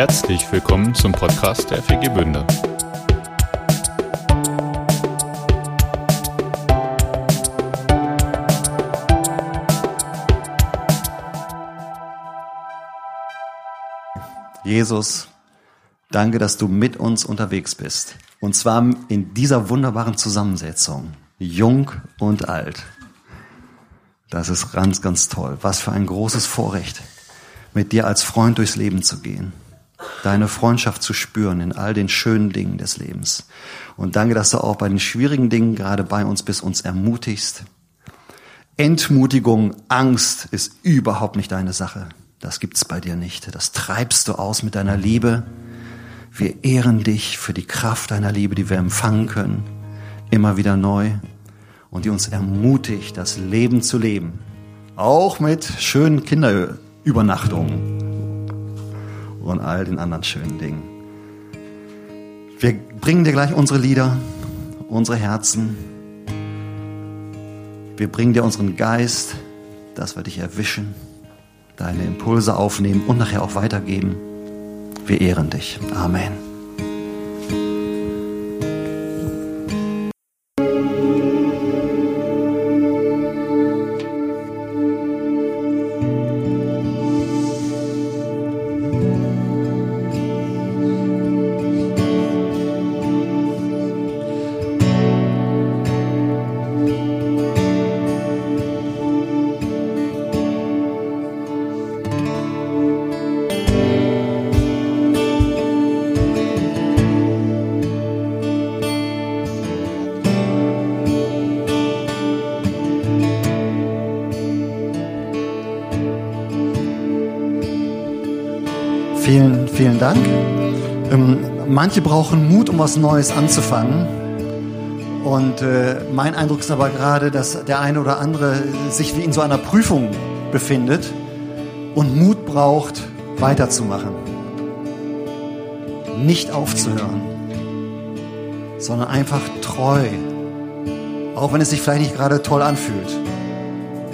Herzlich willkommen zum Podcast der FG Bünde. Jesus, danke, dass du mit uns unterwegs bist. Und zwar in dieser wunderbaren Zusammensetzung. Jung und alt. Das ist ganz, ganz toll. Was für ein großes Vorrecht, mit dir als Freund durchs Leben zu gehen. Deine Freundschaft zu spüren in all den schönen Dingen des Lebens. Und danke, dass du auch bei den schwierigen Dingen gerade bei uns bist, uns ermutigst. Entmutigung, Angst ist überhaupt nicht deine Sache. Das gibt's bei dir nicht. Das treibst du aus mit deiner Liebe. Wir ehren dich für die Kraft deiner Liebe, die wir empfangen können. Immer wieder neu und die uns ermutigt, das Leben zu leben. Auch mit schönen Kinderübernachtungen und all den anderen schönen Dingen. Wir bringen dir gleich unsere Lieder, unsere Herzen. Wir bringen dir unseren Geist, dass wir dich erwischen, deine Impulse aufnehmen und nachher auch weitergeben. Wir ehren dich. Amen. Dank. Ähm, manche brauchen Mut, um was Neues anzufangen. Und äh, mein Eindruck ist aber gerade, dass der eine oder andere sich wie in so einer Prüfung befindet und Mut braucht, weiterzumachen. Nicht aufzuhören, sondern einfach treu, auch wenn es sich vielleicht nicht gerade toll anfühlt,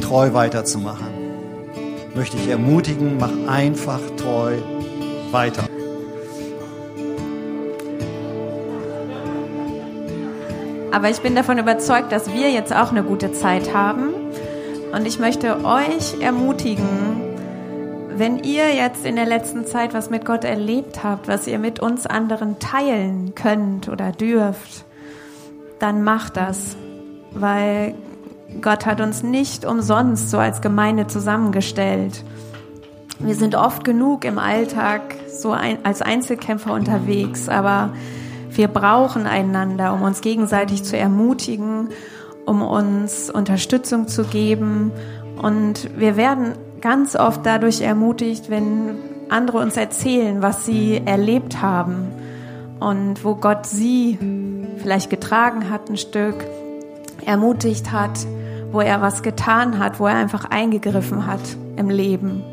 treu weiterzumachen. Möchte ich ermutigen, mach einfach treu weiter. Aber ich bin davon überzeugt, dass wir jetzt auch eine gute Zeit haben. Und ich möchte euch ermutigen, wenn ihr jetzt in der letzten Zeit was mit Gott erlebt habt, was ihr mit uns anderen teilen könnt oder dürft, dann macht das. Weil Gott hat uns nicht umsonst so als Gemeinde zusammengestellt. Wir sind oft genug im Alltag so ein, als Einzelkämpfer unterwegs, aber wir brauchen einander, um uns gegenseitig zu ermutigen, um uns Unterstützung zu geben. Und wir werden ganz oft dadurch ermutigt, wenn andere uns erzählen, was sie erlebt haben und wo Gott sie vielleicht getragen hat ein Stück, ermutigt hat, wo er was getan hat, wo er einfach eingegriffen hat im Leben.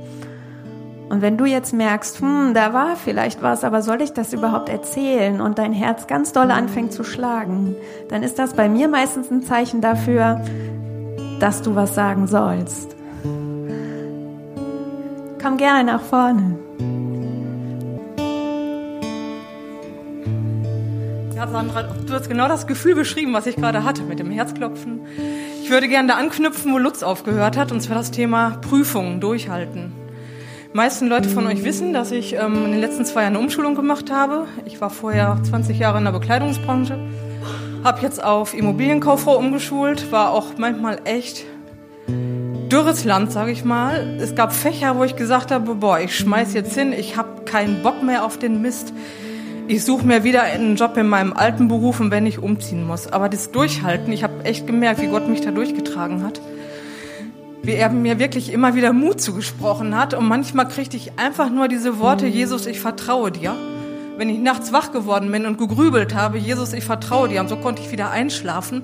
Und wenn du jetzt merkst, hm, da war vielleicht was, aber soll ich das überhaupt erzählen und dein Herz ganz doll anfängt zu schlagen, dann ist das bei mir meistens ein Zeichen dafür, dass du was sagen sollst. Komm gerne nach vorne. Ja, Sandra, du hast genau das Gefühl beschrieben, was ich gerade hatte mit dem Herzklopfen. Ich würde gerne da anknüpfen, wo Lutz aufgehört hat, und zwar das Thema Prüfungen durchhalten. Meisten Leute von euch wissen, dass ich ähm, in den letzten zwei Jahren eine Umschulung gemacht habe. Ich war vorher 20 Jahre in der Bekleidungsbranche, habe jetzt auf Immobilienkauffrau umgeschult, war auch manchmal echt dürres Land, sage ich mal. Es gab Fächer, wo ich gesagt habe, boah, ich schmeiß jetzt hin, ich habe keinen Bock mehr auf den Mist. Ich suche mir wieder einen Job in meinem alten Beruf und wenn ich umziehen muss. Aber das Durchhalten, ich habe echt gemerkt, wie Gott mich da durchgetragen hat wie er mir wirklich immer wieder Mut zugesprochen hat. Und manchmal kriegte ich einfach nur diese Worte, Jesus, ich vertraue dir. Wenn ich nachts wach geworden bin und gegrübelt habe, Jesus, ich vertraue dir. Und so konnte ich wieder einschlafen.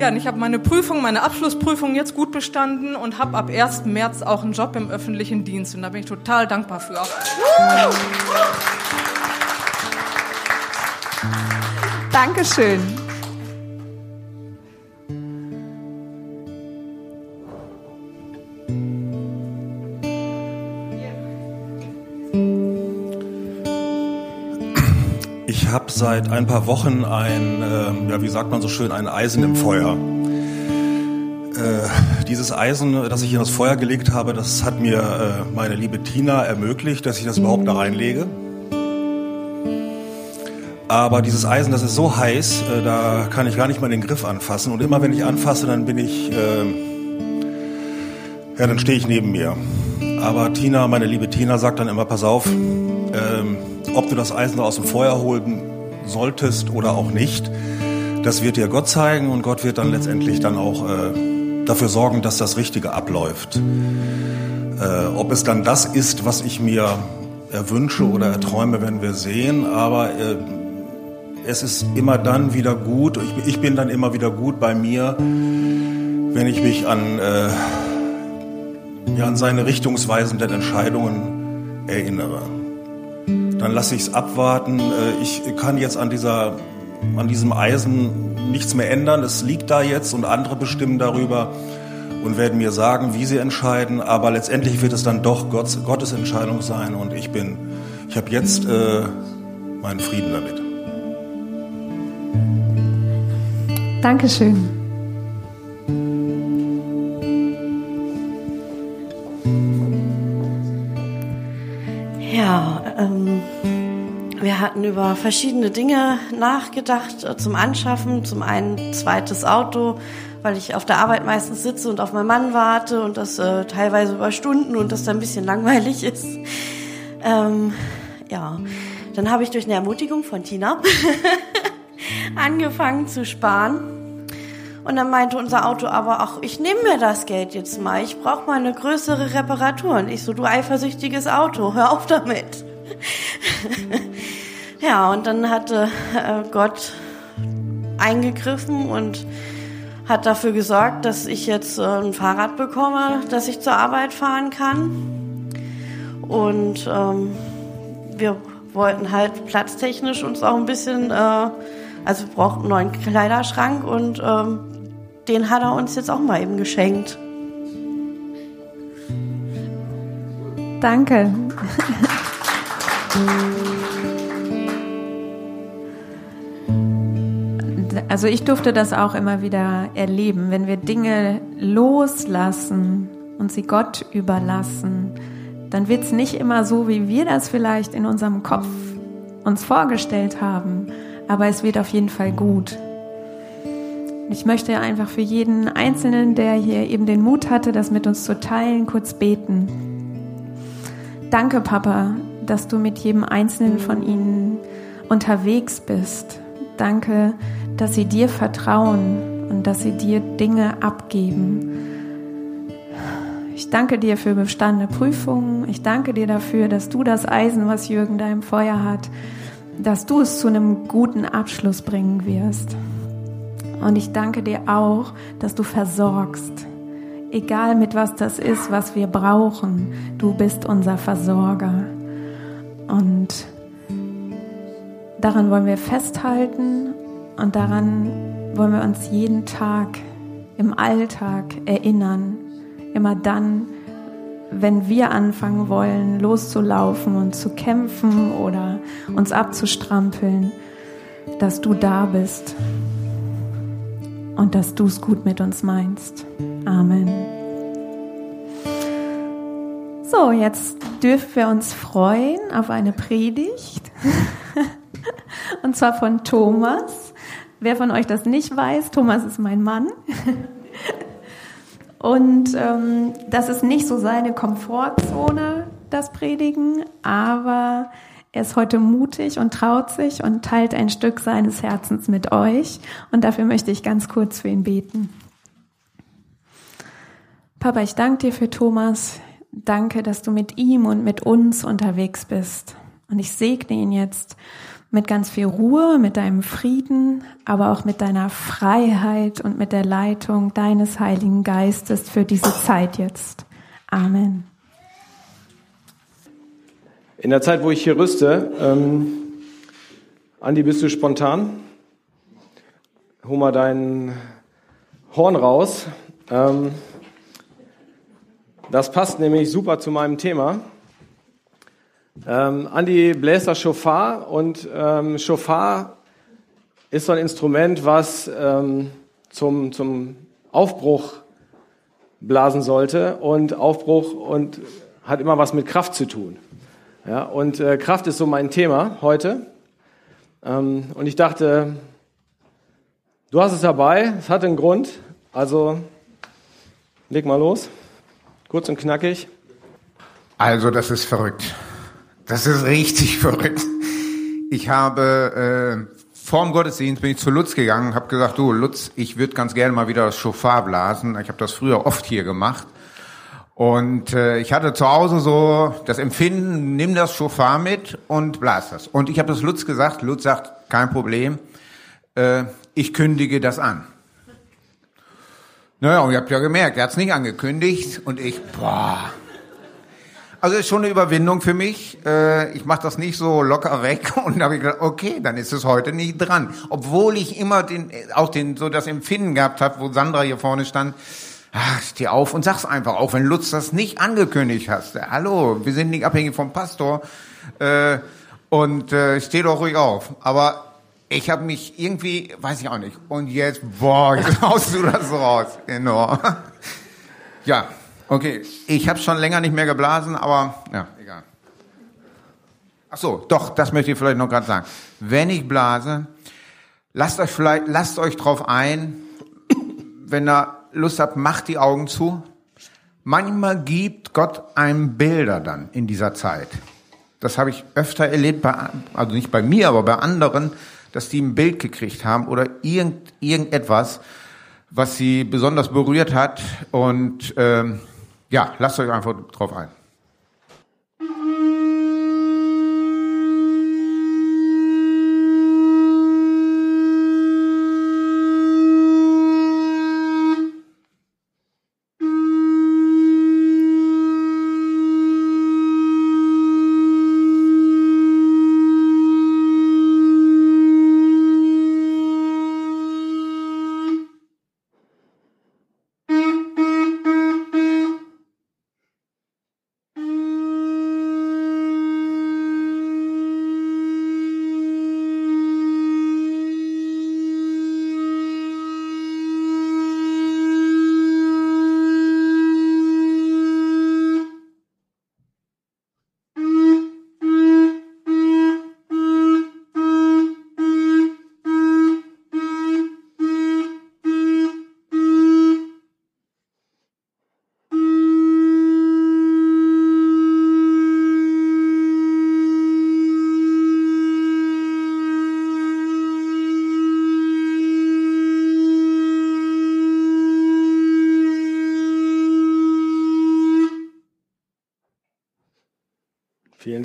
Ja, und ich habe meine Prüfung, meine Abschlussprüfung jetzt gut bestanden und habe ab 1. März auch einen Job im öffentlichen Dienst. Und da bin ich total dankbar für. Dankeschön. Seit ein paar Wochen ein, äh, ja, wie sagt man so schön, ein Eisen im Feuer. Äh, dieses Eisen, das ich in das Feuer gelegt habe, das hat mir äh, meine liebe Tina ermöglicht, dass ich das überhaupt da reinlege. Aber dieses Eisen, das ist so heiß, äh, da kann ich gar nicht mal den Griff anfassen. Und immer wenn ich anfasse, dann bin ich, äh, ja, dann stehe ich neben mir. Aber Tina, meine liebe Tina, sagt dann immer, pass auf, ähm, ob du das Eisen aus dem Feuer holen solltest oder auch nicht, das wird dir Gott zeigen und Gott wird dann letztendlich dann auch äh, dafür sorgen, dass das Richtige abläuft. Äh, ob es dann das ist, was ich mir erwünsche oder erträume, werden wir sehen. Aber äh, es ist immer dann wieder gut, ich, ich, bin dann immer wieder gut bei mir, wenn ich mich an, äh, ja, an seine richtungsweisenden Entscheidungen erinnere. Dann lasse ich es abwarten. Äh, ich kann jetzt an, dieser, an diesem Eisen nichts mehr ändern. Es liegt da jetzt und andere bestimmen darüber und werden mir sagen, wie sie entscheiden. Aber letztendlich wird es dann doch Gottes, Gottes Entscheidung sein und ich bin, ich habe jetzt äh, meinen Frieden damit. Dankeschön. Über verschiedene Dinge nachgedacht äh, zum Anschaffen. Zum einen zweites Auto, weil ich auf der Arbeit meistens sitze und auf meinen Mann warte und das äh, teilweise über Stunden und das dann ein bisschen langweilig ist. Ähm, ja, dann habe ich durch eine Ermutigung von Tina angefangen zu sparen. Und dann meinte unser Auto aber, ach, ich nehme mir das Geld jetzt mal. Ich brauche mal eine größere Reparatur. Und ich so, du eifersüchtiges Auto, hör auf damit. ja, und dann hatte äh, Gott eingegriffen und hat dafür gesorgt, dass ich jetzt äh, ein Fahrrad bekomme, dass ich zur Arbeit fahren kann. Und ähm, wir wollten halt platztechnisch uns auch ein bisschen äh, also wir brauchten einen neuen Kleiderschrank und ähm, den hat er uns jetzt auch mal eben geschenkt. Danke. Also ich durfte das auch immer wieder erleben, wenn wir Dinge loslassen und sie Gott überlassen, dann wird es nicht immer so, wie wir das vielleicht in unserem Kopf uns vorgestellt haben, aber es wird auf jeden Fall gut. Ich möchte einfach für jeden Einzelnen, der hier eben den Mut hatte, das mit uns zu teilen, kurz beten. Danke, Papa, dass du mit jedem Einzelnen von ihnen unterwegs bist. Danke, dass sie dir vertrauen und dass sie dir Dinge abgeben. Ich danke dir für bestandene Prüfungen. Ich danke dir dafür, dass du das Eisen, was Jürgen da im Feuer hat, dass du es zu einem guten Abschluss bringen wirst. Und ich danke dir auch, dass du versorgst. Egal mit was das ist, was wir brauchen, du bist unser Versorger. Und daran wollen wir festhalten und daran wollen wir uns jeden Tag im Alltag erinnern. Immer dann, wenn wir anfangen wollen, loszulaufen und zu kämpfen oder uns abzustrampeln, dass du da bist und dass du es gut mit uns meinst. Amen. So, jetzt dürfen wir uns freuen auf eine Predigt. Und zwar von Thomas. Wer von euch das nicht weiß, Thomas ist mein Mann. Und ähm, das ist nicht so seine Komfortzone, das Predigen, aber er ist heute mutig und traut sich und teilt ein Stück seines Herzens mit euch. Und dafür möchte ich ganz kurz für ihn beten. Papa, ich danke dir für Thomas. Danke, dass du mit ihm und mit uns unterwegs bist. Und ich segne ihn jetzt mit ganz viel Ruhe, mit deinem Frieden, aber auch mit deiner Freiheit und mit der Leitung deines Heiligen Geistes für diese Zeit jetzt. Amen. In der Zeit, wo ich hier rüste, ähm, Andi, bist du spontan? Hol mal dein Horn raus. Ähm, das passt nämlich super zu meinem Thema. Ähm, Andi bläst das Shofar und ähm, Shofar ist so ein Instrument, was ähm, zum, zum Aufbruch blasen sollte und Aufbruch und hat immer was mit Kraft zu tun. Ja, und äh, Kraft ist so mein Thema heute. Ähm, und ich dachte, du hast es dabei, es hat einen Grund, also leg mal los, kurz und knackig. Also das ist verrückt. Das ist richtig verrückt. Ich habe äh, vor dem Gottesdienst bin ich zu Lutz gegangen habe gesagt, du Lutz, ich würde ganz gerne mal wieder das Schofar blasen. Ich habe das früher oft hier gemacht. Und äh, ich hatte zu Hause so das Empfinden, nimm das Schofar mit und blas das. Und ich habe das Lutz gesagt, Lutz sagt, kein Problem, äh, ich kündige das an. Naja, und ihr habt ja gemerkt, er hat es nicht angekündigt und ich, boah, also ist schon eine Überwindung für mich. Äh, ich mache das nicht so locker weg und habe ich gedacht, okay, dann ist es heute nicht dran. Obwohl ich immer den, auch den, so das Empfinden gehabt habe, wo Sandra hier vorne stand, ach, steh auf und sag's einfach, auch wenn Lutz das nicht angekündigt hast. Hallo, wir sind nicht abhängig vom Pastor äh, und äh, steh doch ruhig auf. Aber ich habe mich irgendwie, weiß ich auch nicht. Und jetzt, boah, jetzt haust du das raus. Genau. Ja, Okay, ich habe schon länger nicht mehr geblasen, aber ja, egal. Ach so, doch, das möchte ich vielleicht noch gerade sagen. Wenn ich blase, lasst euch vielleicht, lasst euch drauf ein, wenn ihr Lust habt, macht die Augen zu. Manchmal gibt Gott einem Bilder dann in dieser Zeit. Das habe ich öfter erlebt, bei, also nicht bei mir, aber bei anderen, dass die ein Bild gekriegt haben oder irgend, irgendetwas, was sie besonders berührt hat und ähm, ja, lasst euch einfach drauf ein.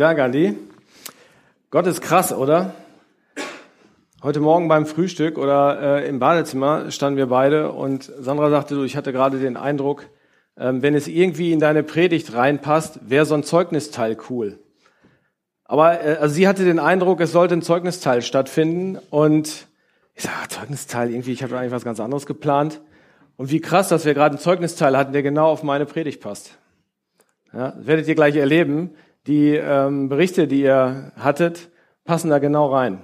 Andi. Gott ist krass, oder? Heute Morgen beim Frühstück oder äh, im Badezimmer standen wir beide und Sandra sagte, du, ich hatte gerade den Eindruck, ähm, wenn es irgendwie in deine Predigt reinpasst, wäre so ein Zeugnisteil cool. Aber äh, also sie hatte den Eindruck, es sollte ein Zeugnisteil stattfinden und ich sage, Zeugnisteil, irgendwie, ich habe eigentlich was ganz anderes geplant. Und wie krass, dass wir gerade einen Zeugnisteil hatten, der genau auf meine Predigt passt. Ja, werdet ihr gleich erleben. Die ähm, Berichte, die ihr hattet, passen da genau rein.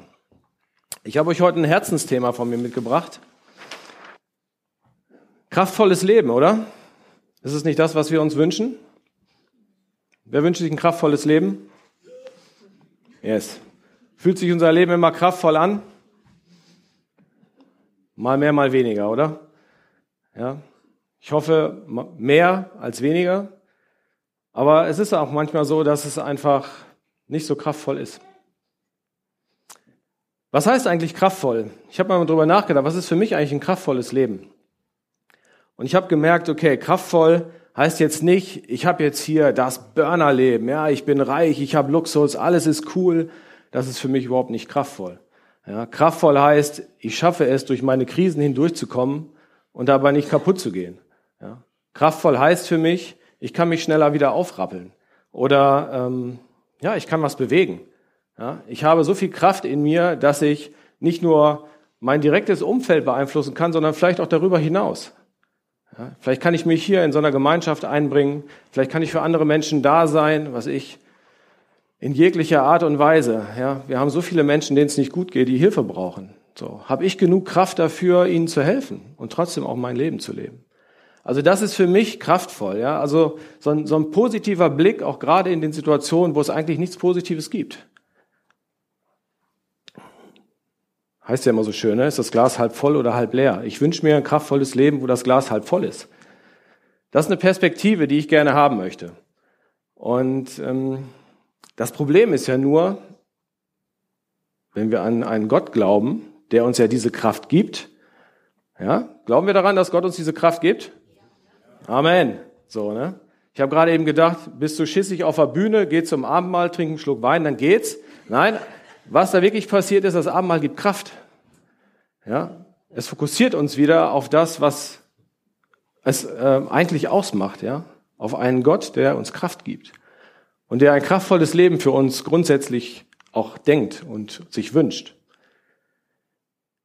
Ich habe euch heute ein Herzensthema von mir mitgebracht. Kraftvolles Leben, oder? Ist es nicht das, was wir uns wünschen? Wer wünscht sich ein kraftvolles Leben? Yes. Fühlt sich unser Leben immer kraftvoll an? Mal mehr, mal weniger, oder? Ja. Ich hoffe, mehr als weniger. Aber es ist auch manchmal so, dass es einfach nicht so kraftvoll ist. Was heißt eigentlich kraftvoll? Ich habe mal darüber nachgedacht, was ist für mich eigentlich ein kraftvolles Leben? Und ich habe gemerkt, okay, kraftvoll heißt jetzt nicht, ich habe jetzt hier das Burnerleben, ja, ich bin reich, ich habe Luxus, alles ist cool. Das ist für mich überhaupt nicht kraftvoll. Ja, kraftvoll heißt, ich schaffe es, durch meine Krisen hindurchzukommen und dabei nicht kaputt zu gehen. Ja, kraftvoll heißt für mich, ich kann mich schneller wieder aufrappeln oder ähm, ja, ich kann was bewegen. Ja, ich habe so viel Kraft in mir, dass ich nicht nur mein direktes Umfeld beeinflussen kann, sondern vielleicht auch darüber hinaus. Ja, vielleicht kann ich mich hier in so einer Gemeinschaft einbringen, vielleicht kann ich für andere Menschen da sein, was ich. In jeglicher Art und Weise. Ja, wir haben so viele Menschen, denen es nicht gut geht, die Hilfe brauchen. So, habe ich genug Kraft dafür, ihnen zu helfen und trotzdem auch mein Leben zu leben? Also das ist für mich kraftvoll. Ja, also so ein, so ein positiver Blick, auch gerade in den Situationen, wo es eigentlich nichts Positives gibt. Heißt ja immer so schön, ne? ist das Glas halb voll oder halb leer? Ich wünsche mir ein kraftvolles Leben, wo das Glas halb voll ist. Das ist eine Perspektive, die ich gerne haben möchte. Und ähm, das Problem ist ja nur, wenn wir an einen Gott glauben, der uns ja diese Kraft gibt, ja, glauben wir daran, dass Gott uns diese Kraft gibt? Amen. So, ne? Ich habe gerade eben gedacht, bist du schissig auf der Bühne, geh zum Abendmahl, trink einen Schluck Wein, dann geht's. Nein, was da wirklich passiert ist, das Abendmahl gibt Kraft. Ja, es fokussiert uns wieder auf das, was es äh, eigentlich ausmacht, ja, auf einen Gott, der uns Kraft gibt und der ein kraftvolles Leben für uns grundsätzlich auch denkt und sich wünscht.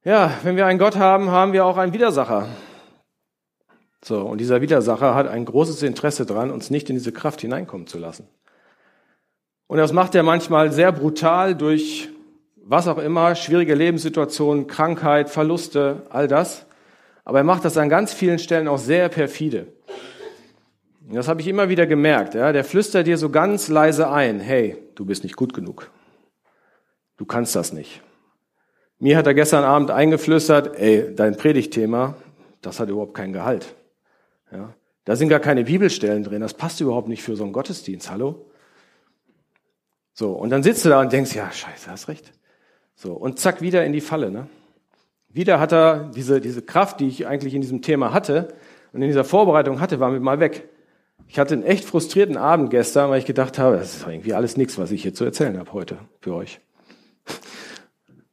Ja, wenn wir einen Gott haben, haben wir auch einen Widersacher. So, und dieser Widersacher hat ein großes Interesse daran, uns nicht in diese Kraft hineinkommen zu lassen. Und das macht er manchmal sehr brutal durch was auch immer, schwierige Lebenssituationen, Krankheit, Verluste, all das. Aber er macht das an ganz vielen Stellen auch sehr perfide. Und das habe ich immer wieder gemerkt. Ja? Der flüstert dir so ganz leise ein, hey, du bist nicht gut genug. Du kannst das nicht. Mir hat er gestern Abend eingeflüstert, ey, dein Predigtthema, das hat überhaupt keinen Gehalt. Ja? Da sind gar keine Bibelstellen drin, das passt überhaupt nicht für so einen Gottesdienst, hallo? So, und dann sitzt du da und denkst, ja, scheiße, hast recht. So, und zack, wieder in die Falle. Ne? Wieder hat er diese, diese Kraft, die ich eigentlich in diesem Thema hatte und in dieser Vorbereitung hatte, war mir mal weg. Ich hatte einen echt frustrierten Abend gestern, weil ich gedacht habe, das ist irgendwie alles nichts, was ich hier zu erzählen habe heute für euch.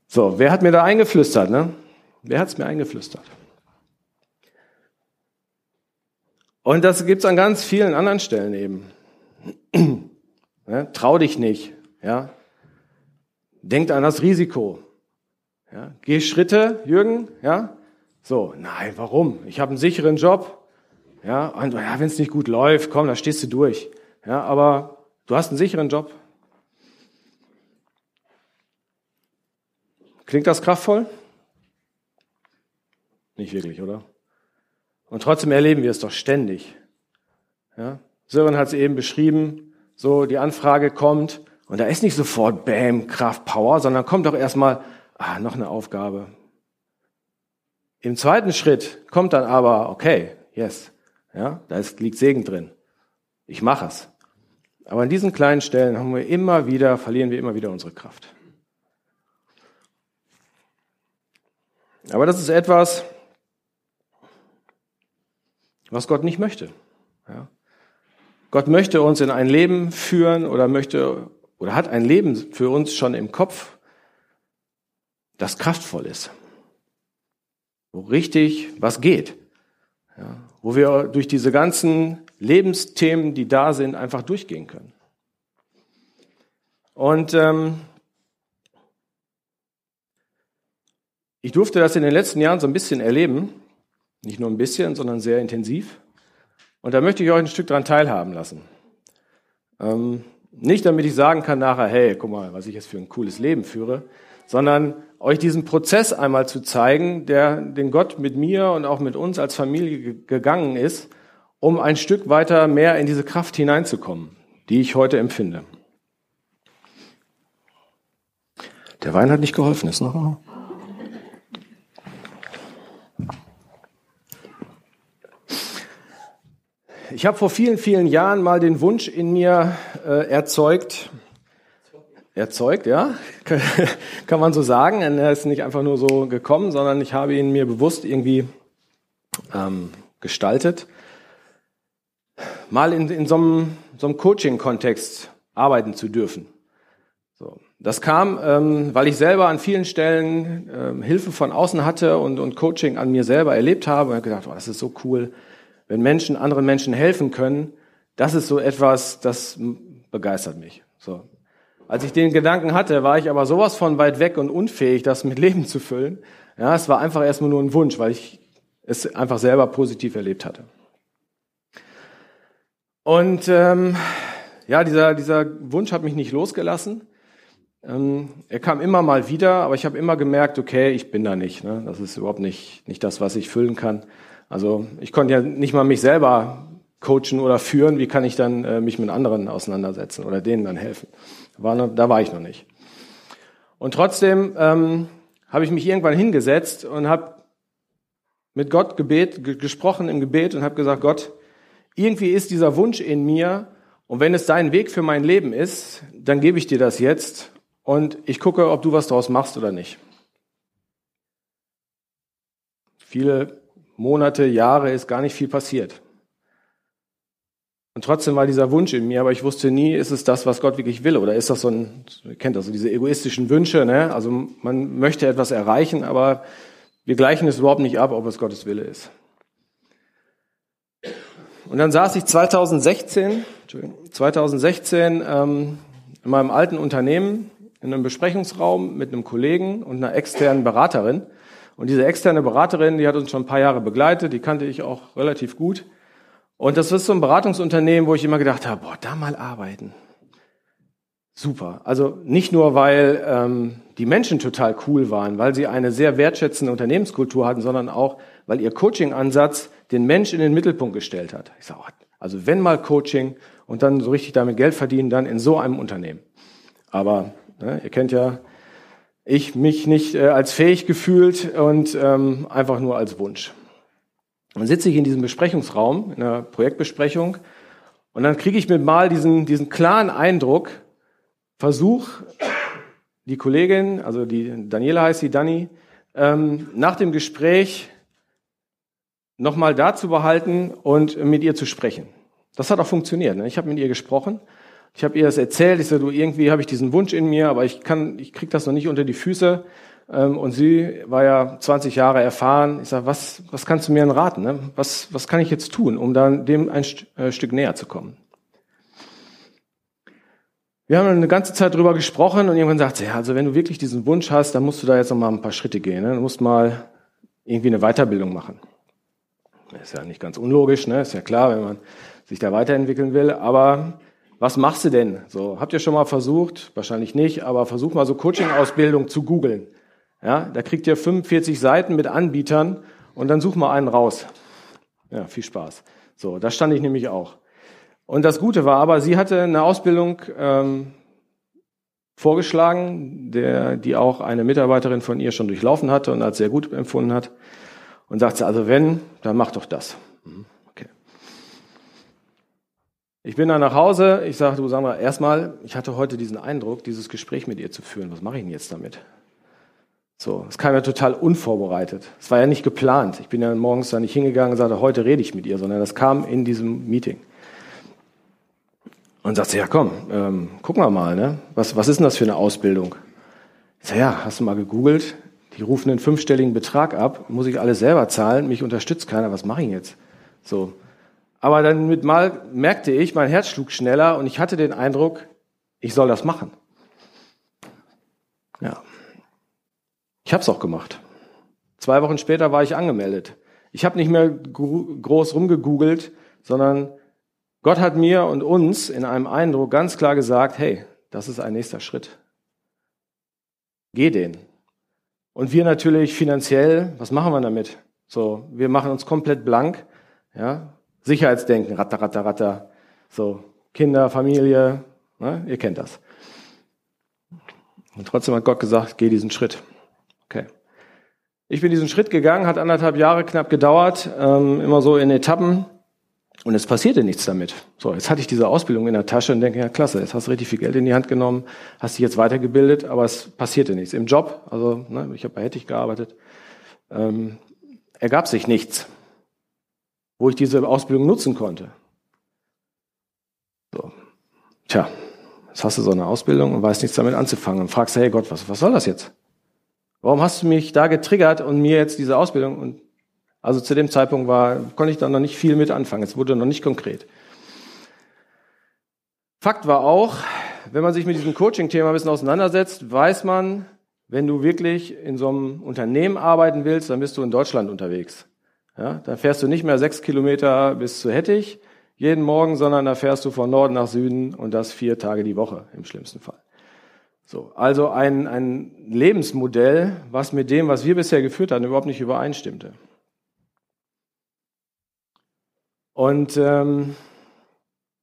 So, wer hat mir da eingeflüstert? Ne? Wer hat es mir eingeflüstert? Und das gibt's an ganz vielen anderen Stellen eben. Ja, trau dich nicht. Ja, Denkt an das Risiko. Ja, geh Schritte, Jürgen. Ja, so. Nein, warum? Ich habe einen sicheren Job. Ja, und ja, wenn es nicht gut läuft, komm, da stehst du durch. Ja, aber du hast einen sicheren Job. Klingt das kraftvoll? Nicht wirklich, oder? Und trotzdem erleben wir es doch ständig. Ja? Sören hat es eben beschrieben, so die Anfrage kommt, und da ist nicht sofort Bam, Kraft, Power, sondern kommt doch erstmal, ah, noch eine Aufgabe. Im zweiten Schritt kommt dann aber, okay, yes, ja, da ist, liegt Segen drin. Ich mache es. Aber an diesen kleinen Stellen haben wir immer wieder, verlieren wir immer wieder unsere Kraft. Aber das ist etwas, was Gott nicht möchte. Ja. Gott möchte uns in ein Leben führen oder möchte oder hat ein Leben für uns schon im Kopf, das kraftvoll ist, wo richtig was geht, ja, wo wir durch diese ganzen Lebensthemen, die da sind, einfach durchgehen können. Und ähm, ich durfte das in den letzten Jahren so ein bisschen erleben, nicht nur ein bisschen, sondern sehr intensiv. Und da möchte ich euch ein Stück dran teilhaben lassen. Ähm, nicht damit ich sagen kann nachher, hey, guck mal, was ich jetzt für ein cooles Leben führe, sondern euch diesen Prozess einmal zu zeigen, der den Gott mit mir und auch mit uns als Familie gegangen ist, um ein Stück weiter mehr in diese Kraft hineinzukommen, die ich heute empfinde. Der Wein hat nicht geholfen, ist noch. Ich habe vor vielen, vielen Jahren mal den Wunsch in mir äh, erzeugt, erzeugt, ja, kann man so sagen. Er ist nicht einfach nur so gekommen, sondern ich habe ihn mir bewusst irgendwie ähm, gestaltet, mal in, in so einem, so einem Coaching-Kontext arbeiten zu dürfen. So. Das kam, ähm, weil ich selber an vielen Stellen ähm, Hilfe von außen hatte und, und Coaching an mir selber erlebt habe und habe gedacht, oh, das ist so cool wenn Menschen anderen Menschen helfen können, das ist so etwas, das begeistert mich. So. Als ich den Gedanken hatte, war ich aber sowas von weit weg und unfähig, das mit Leben zu füllen. Ja, es war einfach erstmal nur ein Wunsch, weil ich es einfach selber positiv erlebt hatte. Und ähm, ja, dieser, dieser Wunsch hat mich nicht losgelassen. Ähm, er kam immer mal wieder, aber ich habe immer gemerkt, okay, ich bin da nicht. Ne? Das ist überhaupt nicht, nicht das, was ich füllen kann. Also ich konnte ja nicht mal mich selber coachen oder führen. Wie kann ich dann äh, mich mit anderen auseinandersetzen oder denen dann helfen? War noch, da war ich noch nicht. Und trotzdem ähm, habe ich mich irgendwann hingesetzt und habe mit Gott gebet, gesprochen im Gebet und habe gesagt, Gott, irgendwie ist dieser Wunsch in mir und wenn es dein Weg für mein Leben ist, dann gebe ich dir das jetzt und ich gucke, ob du was daraus machst oder nicht. Viele Monate, Jahre ist gar nicht viel passiert. Und trotzdem war dieser Wunsch in mir, aber ich wusste nie, ist es das, was Gott wirklich will? Oder ist das so ein, ihr kennt das, so diese egoistischen Wünsche, ne? Also man möchte etwas erreichen, aber wir gleichen es überhaupt nicht ab, ob es Gottes Wille ist. Und dann saß ich 2016, 2016 ähm, in meinem alten Unternehmen in einem Besprechungsraum mit einem Kollegen und einer externen Beraterin. Und diese externe Beraterin, die hat uns schon ein paar Jahre begleitet, die kannte ich auch relativ gut. Und das ist so ein Beratungsunternehmen, wo ich immer gedacht habe, boah, da mal arbeiten. Super. Also nicht nur, weil ähm, die Menschen total cool waren, weil sie eine sehr wertschätzende Unternehmenskultur hatten, sondern auch, weil ihr Coaching-Ansatz den Mensch in den Mittelpunkt gestellt hat. Ich sage, also wenn mal Coaching und dann so richtig damit Geld verdienen, dann in so einem Unternehmen. Aber Ne? Ihr kennt ja, ich mich nicht äh, als fähig gefühlt und ähm, einfach nur als Wunsch. Dann sitze ich in diesem Besprechungsraum, in einer Projektbesprechung, und dann kriege ich mir mal diesen, diesen klaren Eindruck, Versuch, die Kollegin, also die Daniela heißt sie, Dani, ähm, nach dem Gespräch nochmal da zu behalten und mit ihr zu sprechen. Das hat auch funktioniert. Ne? Ich habe mit ihr gesprochen ich habe ihr das erzählt. Ich sage, du, irgendwie habe ich diesen Wunsch in mir, aber ich kann, ich krieg das noch nicht unter die Füße. Ähm, und sie war ja 20 Jahre erfahren. Ich sage, was, was kannst du mir denn raten? Ne? Was, was kann ich jetzt tun, um dann dem ein St äh, Stück näher zu kommen? Wir haben eine ganze Zeit drüber gesprochen und irgendwann sagt sie, ja, also wenn du wirklich diesen Wunsch hast, dann musst du da jetzt noch mal ein paar Schritte gehen. Ne? Du musst mal irgendwie eine Weiterbildung machen. Das ist ja nicht ganz unlogisch, ne? Ist ja klar, wenn man sich da weiterentwickeln will. Aber was machst du denn? So, habt ihr schon mal versucht? Wahrscheinlich nicht, aber versuch mal so Coaching-Ausbildung zu googeln. Ja, da kriegt ihr 45 Seiten mit Anbietern und dann such mal einen raus. Ja, viel Spaß. So, da stand ich nämlich auch. Und das Gute war aber, sie hatte eine Ausbildung ähm, vorgeschlagen, der, die auch eine Mitarbeiterin von ihr schon durchlaufen hatte und als sehr gut empfunden hat. Und sagte, also wenn, dann mach doch das. Ich bin dann nach Hause, ich sage, du Sandra, erstmal, ich hatte heute diesen Eindruck, dieses Gespräch mit ihr zu führen. Was mache ich denn jetzt damit? So, es kam ja total unvorbereitet. Es war ja nicht geplant. Ich bin ja morgens da nicht hingegangen und sagte, heute rede ich mit ihr, sondern das kam in diesem Meeting. Und sagte, ja komm, ähm, gucken wir mal, ne? Was, was ist denn das für eine Ausbildung? Ich sage, ja, hast du mal gegoogelt? Die rufen einen fünfstelligen Betrag ab, muss ich alles selber zahlen, mich unterstützt keiner, was mache ich jetzt? So, aber dann mit mal merkte ich, mein Herz schlug schneller und ich hatte den Eindruck, ich soll das machen. Ja. Ich habe es auch gemacht. Zwei Wochen später war ich angemeldet. Ich habe nicht mehr groß rumgegoogelt, sondern Gott hat mir und uns in einem Eindruck ganz klar gesagt, hey, das ist ein nächster Schritt. Geh den. Und wir natürlich finanziell, was machen wir damit? So, wir machen uns komplett blank, ja, Sicherheitsdenken, ratter, ratter, ratter. So, Kinder, Familie, ne? ihr kennt das. Und trotzdem hat Gott gesagt, geh diesen Schritt. Okay. Ich bin diesen Schritt gegangen, hat anderthalb Jahre knapp gedauert, ähm, immer so in Etappen. Und es passierte nichts damit. So, jetzt hatte ich diese Ausbildung in der Tasche und denke, ja klasse, jetzt hast du richtig viel Geld in die Hand genommen, hast dich jetzt weitergebildet, aber es passierte nichts. Im Job, also ne, ich habe bei Hettich gearbeitet, ähm, ergab sich nichts wo ich diese Ausbildung nutzen konnte. So. Tja, jetzt hast du so eine Ausbildung und weißt nichts damit anzufangen und fragst, hey Gott, was, was soll das jetzt? Warum hast du mich da getriggert und mir jetzt diese Ausbildung? Und also zu dem Zeitpunkt war, konnte ich da noch nicht viel mit anfangen. Es wurde noch nicht konkret. Fakt war auch, wenn man sich mit diesem Coaching-Thema ein bisschen auseinandersetzt, weiß man, wenn du wirklich in so einem Unternehmen arbeiten willst, dann bist du in Deutschland unterwegs. Ja, dann fährst du nicht mehr sechs Kilometer bis zu Hettich. jeden Morgen, sondern da fährst du von Norden nach Süden und das vier Tage die Woche im schlimmsten Fall. So, also ein, ein Lebensmodell, was mit dem, was wir bisher geführt hatten, überhaupt nicht übereinstimmte. Und ähm,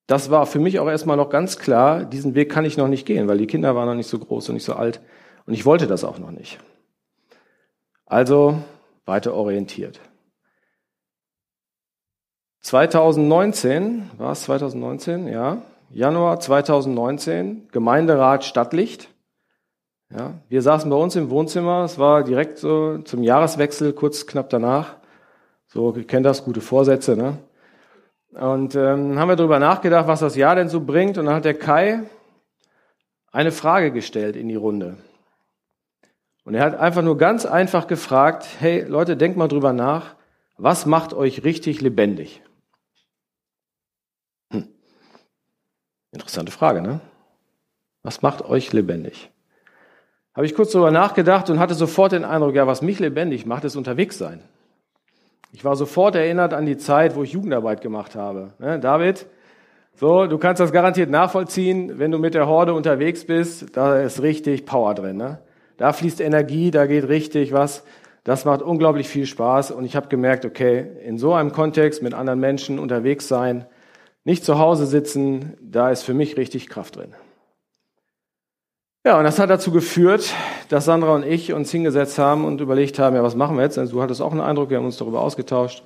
das war für mich auch erstmal noch ganz klar, diesen Weg kann ich noch nicht gehen, weil die Kinder waren noch nicht so groß und nicht so alt und ich wollte das auch noch nicht. Also weiter orientiert. 2019, war es 2019? Ja, Januar 2019, Gemeinderat Stadtlicht. Ja, wir saßen bei uns im Wohnzimmer, es war direkt so zum Jahreswechsel, kurz knapp danach. So, ihr kennt das, gute Vorsätze, ne? Und ähm, haben wir darüber nachgedacht, was das Jahr denn so bringt. Und dann hat der Kai eine Frage gestellt in die Runde. Und er hat einfach nur ganz einfach gefragt, hey Leute, denkt mal drüber nach, was macht euch richtig lebendig? Interessante Frage, ne? Was macht euch lebendig? Habe ich kurz darüber nachgedacht und hatte sofort den Eindruck, ja, was mich lebendig macht, ist unterwegs sein. Ich war sofort erinnert an die Zeit, wo ich Jugendarbeit gemacht habe. Ne, David, so, du kannst das garantiert nachvollziehen, wenn du mit der Horde unterwegs bist, da ist richtig Power drin. Ne? Da fließt Energie, da geht richtig was. Das macht unglaublich viel Spaß und ich habe gemerkt, okay, in so einem Kontext mit anderen Menschen unterwegs sein, nicht zu Hause sitzen, da ist für mich richtig Kraft drin. Ja, und das hat dazu geführt, dass Sandra und ich uns hingesetzt haben und überlegt haben, ja, was machen wir jetzt? Also du hattest auch einen Eindruck, wir haben uns darüber ausgetauscht.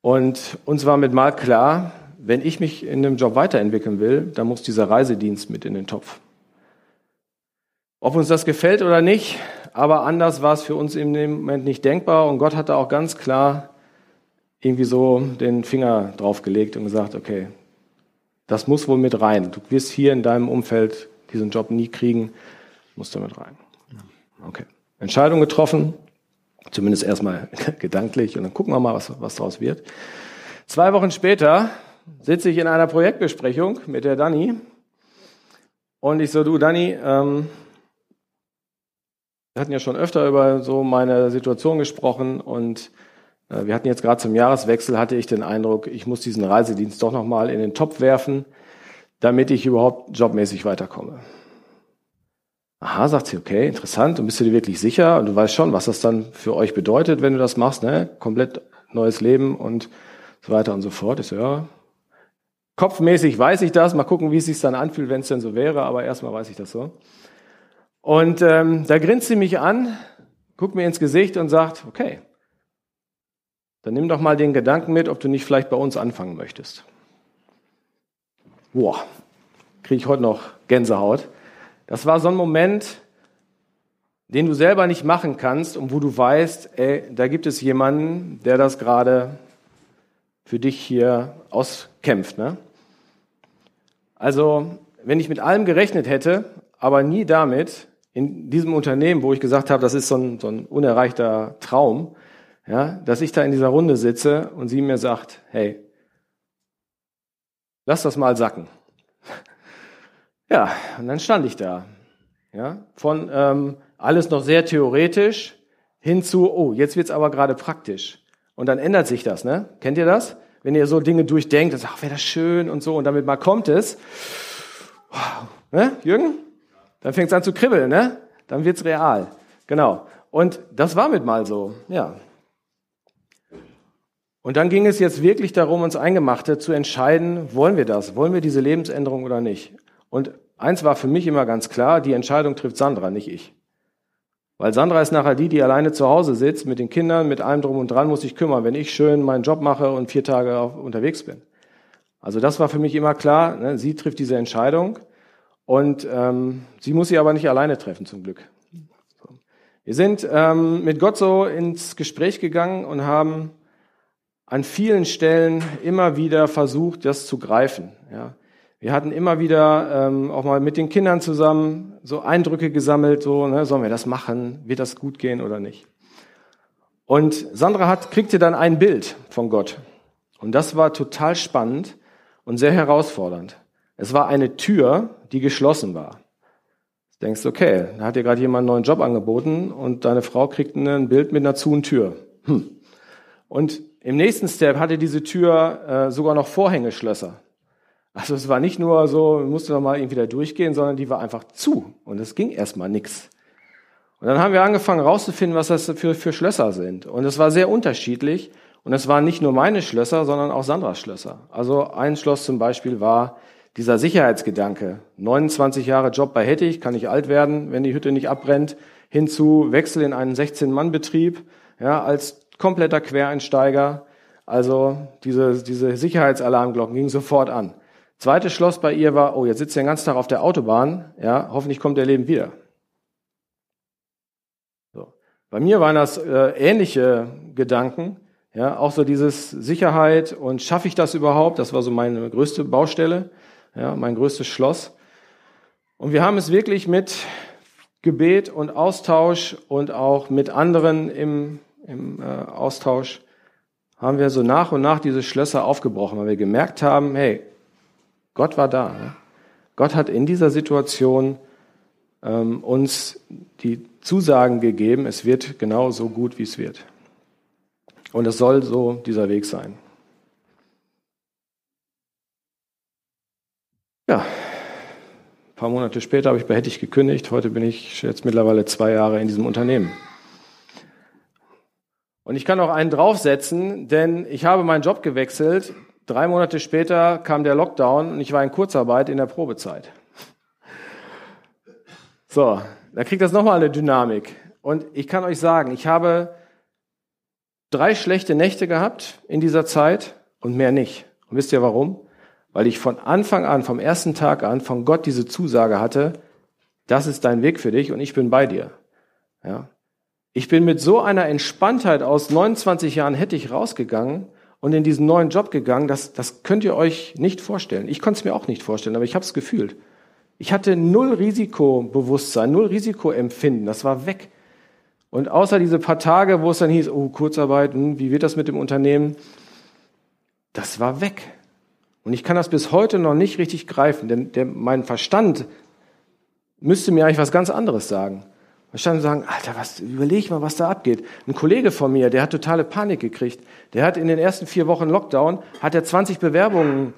Und uns war mit mal klar, wenn ich mich in dem Job weiterentwickeln will, dann muss dieser Reisedienst mit in den Topf. Ob uns das gefällt oder nicht, aber anders war es für uns dem Moment nicht denkbar und Gott hat da auch ganz klar irgendwie so den Finger draufgelegt und gesagt, okay, das muss wohl mit rein. Du wirst hier in deinem Umfeld diesen Job nie kriegen, musst damit rein. Okay. Entscheidung getroffen, zumindest erstmal gedanklich und dann gucken wir mal, was, was daraus wird. Zwei Wochen später sitze ich in einer Projektbesprechung mit der Dani und ich so, du Dani, ähm, wir hatten ja schon öfter über so meine Situation gesprochen und wir hatten jetzt gerade zum Jahreswechsel, hatte ich den Eindruck, ich muss diesen Reisedienst doch nochmal in den Topf werfen damit ich überhaupt jobmäßig weiterkomme. Aha, sagt sie, okay, interessant. Und bist du dir wirklich sicher? Und du weißt schon, was das dann für euch bedeutet, wenn du das machst, ne? Komplett neues Leben und so weiter und so fort. Ich so, ja. Kopfmäßig weiß ich das. Mal gucken, wie es sich dann anfühlt, wenn es denn so wäre. Aber erstmal weiß ich das so. Und ähm, da grinst sie mich an, guckt mir ins Gesicht und sagt, okay, dann nimm doch mal den Gedanken mit, ob du nicht vielleicht bei uns anfangen möchtest. Boah, kriege ich heute noch Gänsehaut. Das war so ein Moment, den du selber nicht machen kannst und wo du weißt, ey, da gibt es jemanden, der das gerade für dich hier auskämpft. Ne? Also, wenn ich mit allem gerechnet hätte, aber nie damit, in diesem Unternehmen, wo ich gesagt habe, das ist so ein, so ein unerreichter Traum, ja, dass ich da in dieser Runde sitze und sie mir sagt, hey, Lass das mal sacken. Ja, und dann stand ich da. Ja, von ähm, alles noch sehr theoretisch hin zu, oh, jetzt wird's aber gerade praktisch. Und dann ändert sich das, ne? Kennt ihr das? Wenn ihr so Dinge durchdenkt, sagt, ach, wäre das schön und so, und damit mal kommt es. Wow. Ne, Jürgen? Dann fängt's an zu kribbeln, ne? Dann wird's real. Genau. Und das war mit mal so, ja. Und dann ging es jetzt wirklich darum, uns Eingemachte zu entscheiden, wollen wir das? Wollen wir diese Lebensänderung oder nicht? Und eins war für mich immer ganz klar, die Entscheidung trifft Sandra, nicht ich. Weil Sandra ist nachher die, die alleine zu Hause sitzt, mit den Kindern, mit allem drum und dran muss ich kümmern, wenn ich schön meinen Job mache und vier Tage unterwegs bin. Also das war für mich immer klar, ne? sie trifft diese Entscheidung und ähm, sie muss sie aber nicht alleine treffen, zum Glück. Wir sind ähm, mit Gott so ins Gespräch gegangen und haben an vielen Stellen immer wieder versucht, das zu greifen. Ja. Wir hatten immer wieder ähm, auch mal mit den Kindern zusammen so Eindrücke gesammelt, so ne, sollen wir das machen, wird das gut gehen oder nicht. Und Sandra hat, kriegte dann ein Bild von Gott. Und das war total spannend und sehr herausfordernd. Es war eine Tür, die geschlossen war. Du denkst, okay, da hat dir gerade jemand einen neuen Job angeboten und deine Frau kriegt ein Bild mit einer zuen Tür. Hm. Und im nächsten Step hatte diese Tür äh, sogar noch Vorhängeschlösser. Also es war nicht nur so, musste noch mal irgendwie da durchgehen, sondern die war einfach zu und es ging erstmal nix. Und dann haben wir angefangen herauszufinden, was das für, für Schlösser sind. Und es war sehr unterschiedlich. Und es waren nicht nur meine Schlösser, sondern auch Sandras Schlösser. Also ein Schloss zum Beispiel war dieser Sicherheitsgedanke. 29 Jahre Job bei Hettich, kann ich alt werden, wenn die Hütte nicht abbrennt, hinzu Wechsel in einen 16-Mann-Betrieb, ja, als kompletter Quereinsteiger. Also diese, diese Sicherheitsalarmglocken gingen sofort an. Zweites Schloss bei ihr war, oh, jetzt sitzt er den ganzen Tag auf der Autobahn, ja, hoffentlich kommt er lebend wieder. So. Bei mir waren das äh, ähnliche Gedanken, ja, auch so dieses Sicherheit und schaffe ich das überhaupt? Das war so meine größte Baustelle, ja, mein größtes Schloss. Und wir haben es wirklich mit Gebet und Austausch und auch mit anderen im, im äh, Austausch haben wir so nach und nach diese Schlösser aufgebrochen, weil wir gemerkt haben, hey, Gott war da. Ne? Gott hat in dieser Situation ähm, uns die Zusagen gegeben, es wird genau so gut, wie es wird. Und es soll so dieser Weg sein. Ja, ein paar Monate später habe ich bei Hettich gekündigt. Heute bin ich jetzt mittlerweile zwei Jahre in diesem Unternehmen. Und ich kann auch einen draufsetzen, denn ich habe meinen Job gewechselt Drei Monate später kam der Lockdown und ich war in Kurzarbeit in der Probezeit. So, da kriegt das nochmal eine Dynamik. Und ich kann euch sagen, ich habe drei schlechte Nächte gehabt in dieser Zeit und mehr nicht. Und wisst ihr warum? Weil ich von Anfang an, vom ersten Tag an, von Gott diese Zusage hatte, das ist dein Weg für dich und ich bin bei dir. Ja. Ich bin mit so einer Entspanntheit aus 29 Jahren hätte ich rausgegangen und in diesen neuen Job gegangen, das, das könnt ihr euch nicht vorstellen. Ich konnte es mir auch nicht vorstellen, aber ich habe es gefühlt. Ich hatte null Risikobewusstsein, null Risikoempfinden, das war weg. Und außer diese paar Tage, wo es dann hieß, oh, Kurzarbeit, hm, wie wird das mit dem Unternehmen? Das war weg. Und ich kann das bis heute noch nicht richtig greifen, denn der, mein Verstand müsste mir eigentlich was ganz anderes sagen. Und sagen, Alter, was, überleg mal, was da abgeht. Ein Kollege von mir, der hat totale Panik gekriegt. Der hat in den ersten vier Wochen Lockdown, hat er 20 Bewerbungen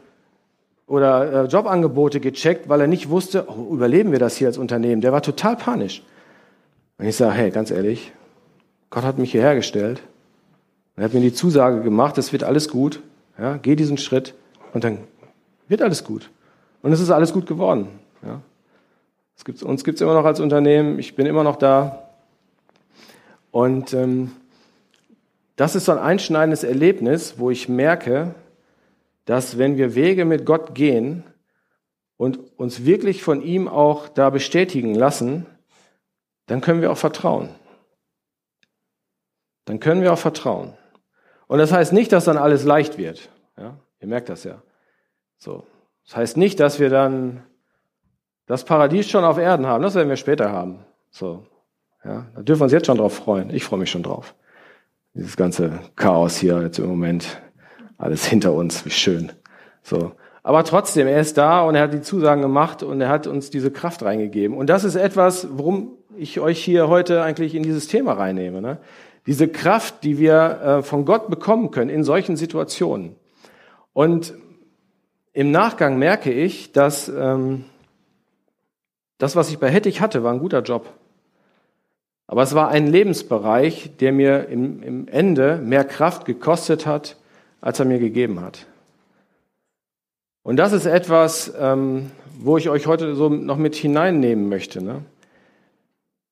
oder äh, Jobangebote gecheckt, weil er nicht wusste, oh, überleben wir das hier als Unternehmen. Der war total panisch. Und ich sage, hey, ganz ehrlich, Gott hat mich hierher gestellt. Er hat mir die Zusage gemacht, es wird alles gut. Ja, geh diesen Schritt und dann wird alles gut. Und es ist alles gut geworden. Ja. Es gibt, uns gibt es immer noch als Unternehmen, ich bin immer noch da. Und ähm, das ist so ein einschneidendes Erlebnis, wo ich merke, dass wenn wir Wege mit Gott gehen und uns wirklich von ihm auch da bestätigen lassen, dann können wir auch vertrauen. Dann können wir auch vertrauen. Und das heißt nicht, dass dann alles leicht wird. Ja? Ihr merkt das ja. So. Das heißt nicht, dass wir dann das Paradies schon auf Erden haben. Das werden wir später haben. So, ja, da dürfen wir uns jetzt schon drauf freuen. Ich freue mich schon drauf. Dieses ganze Chaos hier jetzt im Moment, alles hinter uns, wie schön. So, aber trotzdem, er ist da und er hat die Zusagen gemacht und er hat uns diese Kraft reingegeben. Und das ist etwas, worum ich euch hier heute eigentlich in dieses Thema reinnehme. Ne? Diese Kraft, die wir äh, von Gott bekommen können in solchen Situationen. Und im Nachgang merke ich, dass ähm, das, was ich bei Hettich hatte, war ein guter Job. Aber es war ein Lebensbereich, der mir im, im Ende mehr Kraft gekostet hat, als er mir gegeben hat. Und das ist etwas, ähm, wo ich euch heute so noch mit hineinnehmen möchte. Ne?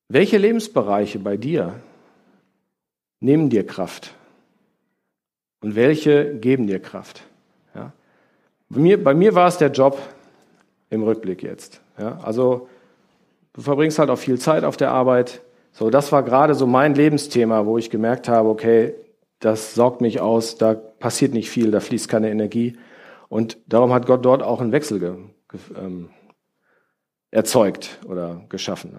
Welche Lebensbereiche bei dir nehmen dir Kraft? Und welche geben dir Kraft? Ja? Bei, mir, bei mir war es der Job im Rückblick jetzt. Ja? Also Du verbringst halt auch viel Zeit auf der Arbeit. So, das war gerade so mein Lebensthema, wo ich gemerkt habe, okay, das saugt mich aus, da passiert nicht viel, da fließt keine Energie. Und darum hat Gott dort auch einen Wechsel ge, ge, ähm, erzeugt oder geschaffen.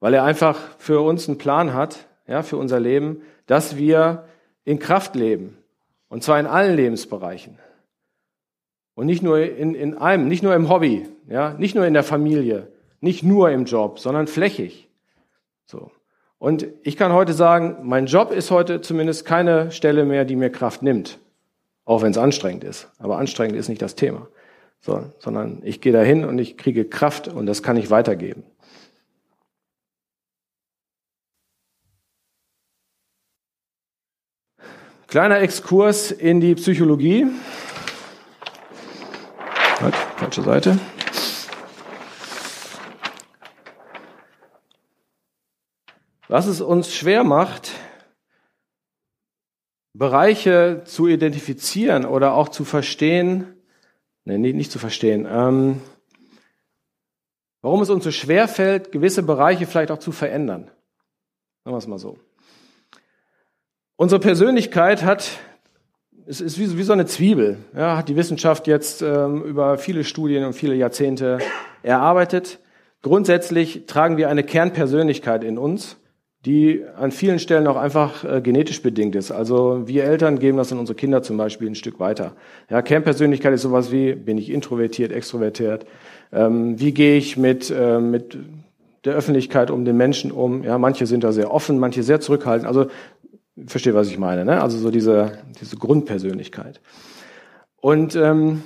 Weil er einfach für uns einen Plan hat, ja, für unser Leben, dass wir in Kraft leben. Und zwar in allen Lebensbereichen. Und nicht nur in, in einem, nicht nur im Hobby, ja, nicht nur in der Familie, nicht nur im Job, sondern flächig. So. Und ich kann heute sagen, mein Job ist heute zumindest keine Stelle mehr, die mir Kraft nimmt. Auch wenn es anstrengend ist. Aber anstrengend ist nicht das Thema. So, sondern ich gehe dahin und ich kriege Kraft und das kann ich weitergeben. Kleiner Exkurs in die Psychologie. Halt, falsche Seite. Was es uns schwer macht, Bereiche zu identifizieren oder auch zu verstehen, nee, nicht zu verstehen, ähm, warum es uns so schwer fällt, gewisse Bereiche vielleicht auch zu verändern. Sagen wir es mal so. Unsere Persönlichkeit hat, es ist wie, wie so eine Zwiebel, ja, hat die Wissenschaft jetzt ähm, über viele Studien und viele Jahrzehnte erarbeitet. Grundsätzlich tragen wir eine Kernpersönlichkeit in uns die an vielen Stellen auch einfach äh, genetisch bedingt ist. Also wir Eltern geben das an unsere Kinder zum Beispiel ein Stück weiter. Ja, Kernpersönlichkeit ist sowas wie, bin ich introvertiert, extrovertiert? Ähm, wie gehe ich mit, äh, mit der Öffentlichkeit um den Menschen um? Ja, manche sind da sehr offen, manche sehr zurückhaltend. Also verstehe, was ich meine. Ne? Also so diese, diese Grundpersönlichkeit. Und ähm,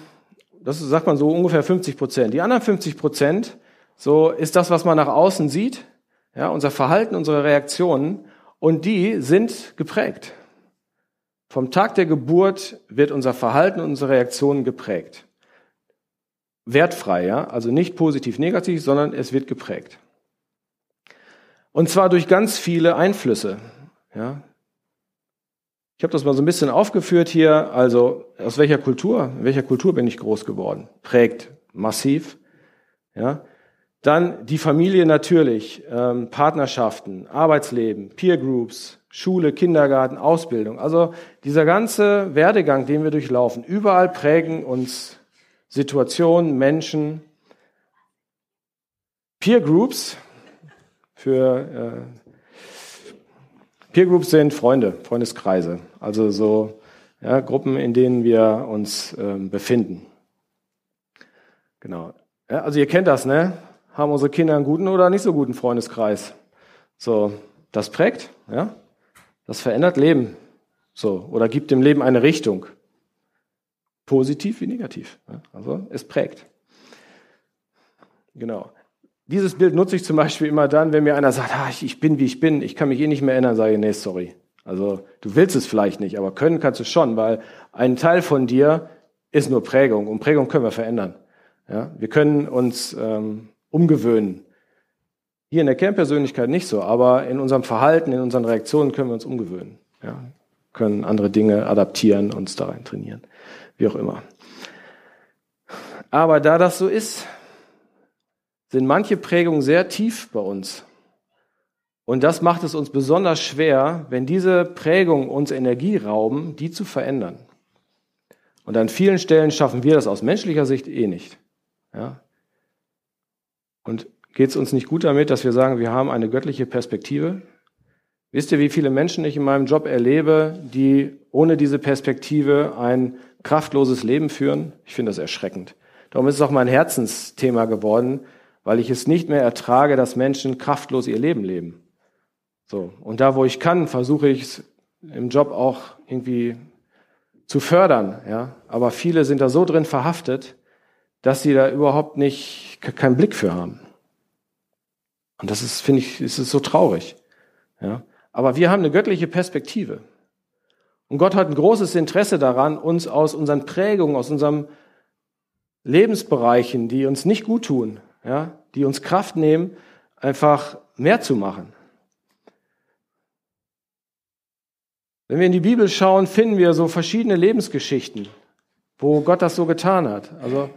das sagt man so ungefähr 50 Prozent. Die anderen 50 Prozent, so ist das, was man nach außen sieht, ja, unser Verhalten, unsere Reaktionen, und die sind geprägt. Vom Tag der Geburt wird unser Verhalten unsere Reaktionen geprägt. Wertfrei, ja, also nicht positiv, negativ, sondern es wird geprägt. Und zwar durch ganz viele Einflüsse, ja. Ich habe das mal so ein bisschen aufgeführt hier. Also aus welcher Kultur, in welcher Kultur bin ich groß geworden? Prägt massiv. Ja, dann die Familie natürlich, ähm, Partnerschaften, Arbeitsleben, Peer Groups, Schule, Kindergarten, Ausbildung. Also dieser ganze Werdegang, den wir durchlaufen, überall prägen uns Situationen, Menschen. Peer Groups für äh, Peer Groups sind Freunde, Freundeskreise, also so ja, Gruppen, in denen wir uns ähm, befinden. Genau. Ja, also ihr kennt das, ne? Haben unsere Kinder einen guten oder nicht so guten Freundeskreis. So, das prägt, ja, das verändert Leben. So, oder gibt dem Leben eine Richtung. Positiv wie negativ. Ja? Also, es prägt. Genau. Dieses Bild nutze ich zum Beispiel immer dann, wenn mir einer sagt, ah, ich bin wie ich bin, ich kann mich eh nicht mehr erinnern, sage ich, nee, sorry. Also, du willst es vielleicht nicht, aber können kannst du schon, weil ein Teil von dir ist nur Prägung und Prägung können wir verändern. Ja? Wir können uns ähm, umgewöhnen. Hier in der Kernpersönlichkeit nicht so, aber in unserem Verhalten, in unseren Reaktionen können wir uns umgewöhnen. Ja, können andere Dinge adaptieren, uns da rein trainieren, wie auch immer. Aber da das so ist, sind manche Prägungen sehr tief bei uns. Und das macht es uns besonders schwer, wenn diese Prägungen uns Energie rauben, die zu verändern. Und an vielen Stellen schaffen wir das aus menschlicher Sicht eh nicht. Ja? Und geht es uns nicht gut damit, dass wir sagen, wir haben eine göttliche Perspektive? Wisst ihr, wie viele Menschen ich in meinem Job erlebe, die ohne diese Perspektive ein kraftloses Leben führen? Ich finde das erschreckend. Darum ist es auch mein Herzensthema geworden, weil ich es nicht mehr ertrage, dass Menschen kraftlos ihr Leben leben. So. Und da, wo ich kann, versuche ich es im Job auch irgendwie zu fördern, ja. Aber viele sind da so drin verhaftet, dass sie da überhaupt nicht, keinen Blick für haben. Und das ist, finde ich, ist so traurig. Ja. Aber wir haben eine göttliche Perspektive. Und Gott hat ein großes Interesse daran, uns aus unseren Prägungen, aus unseren Lebensbereichen, die uns nicht gut tun, ja, die uns Kraft nehmen, einfach mehr zu machen. Wenn wir in die Bibel schauen, finden wir so verschiedene Lebensgeschichten, wo Gott das so getan hat. Also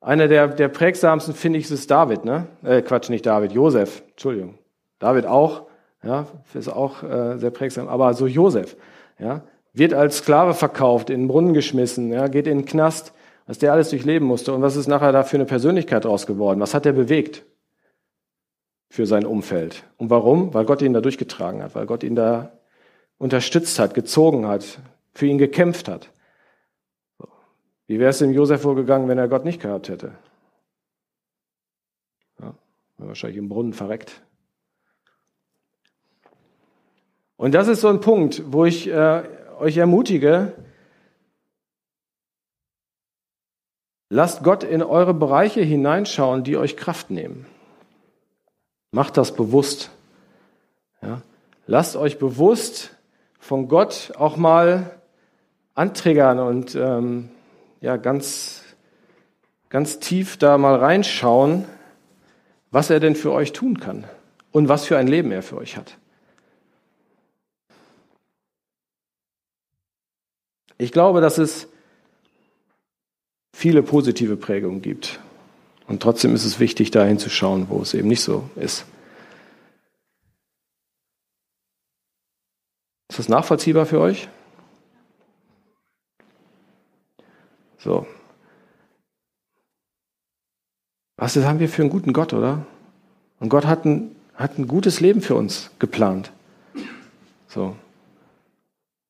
einer der, der prägsamsten finde ich ist David, ne? Äh, Quatsch, nicht David, Josef, Entschuldigung. David auch, ja, ist auch äh, sehr prägsam, aber so Josef, ja, wird als Sklave verkauft, in den Brunnen geschmissen, ja, geht in den Knast, was der alles durchleben musste und was ist nachher da für eine Persönlichkeit draus geworden? Was hat er bewegt für sein Umfeld? Und warum? Weil Gott ihn da durchgetragen hat, weil Gott ihn da unterstützt hat, gezogen hat, für ihn gekämpft hat. Wie wäre es dem Josef vorgegangen, wenn er Gott nicht gehabt hätte? Ja, wahrscheinlich im Brunnen verreckt. Und das ist so ein Punkt, wo ich äh, euch ermutige, lasst Gott in eure Bereiche hineinschauen, die euch Kraft nehmen. Macht das bewusst. Ja? Lasst euch bewusst von Gott auch mal antriggern und ähm, ja ganz ganz tief da mal reinschauen, was er denn für euch tun kann und was für ein Leben er für euch hat. Ich glaube, dass es viele positive Prägungen gibt. Und trotzdem ist es wichtig, da hinzuschauen, wo es eben nicht so ist. Ist das nachvollziehbar für euch? So. Was haben wir für einen guten Gott, oder? Und Gott hat ein, hat ein gutes Leben für uns geplant. So.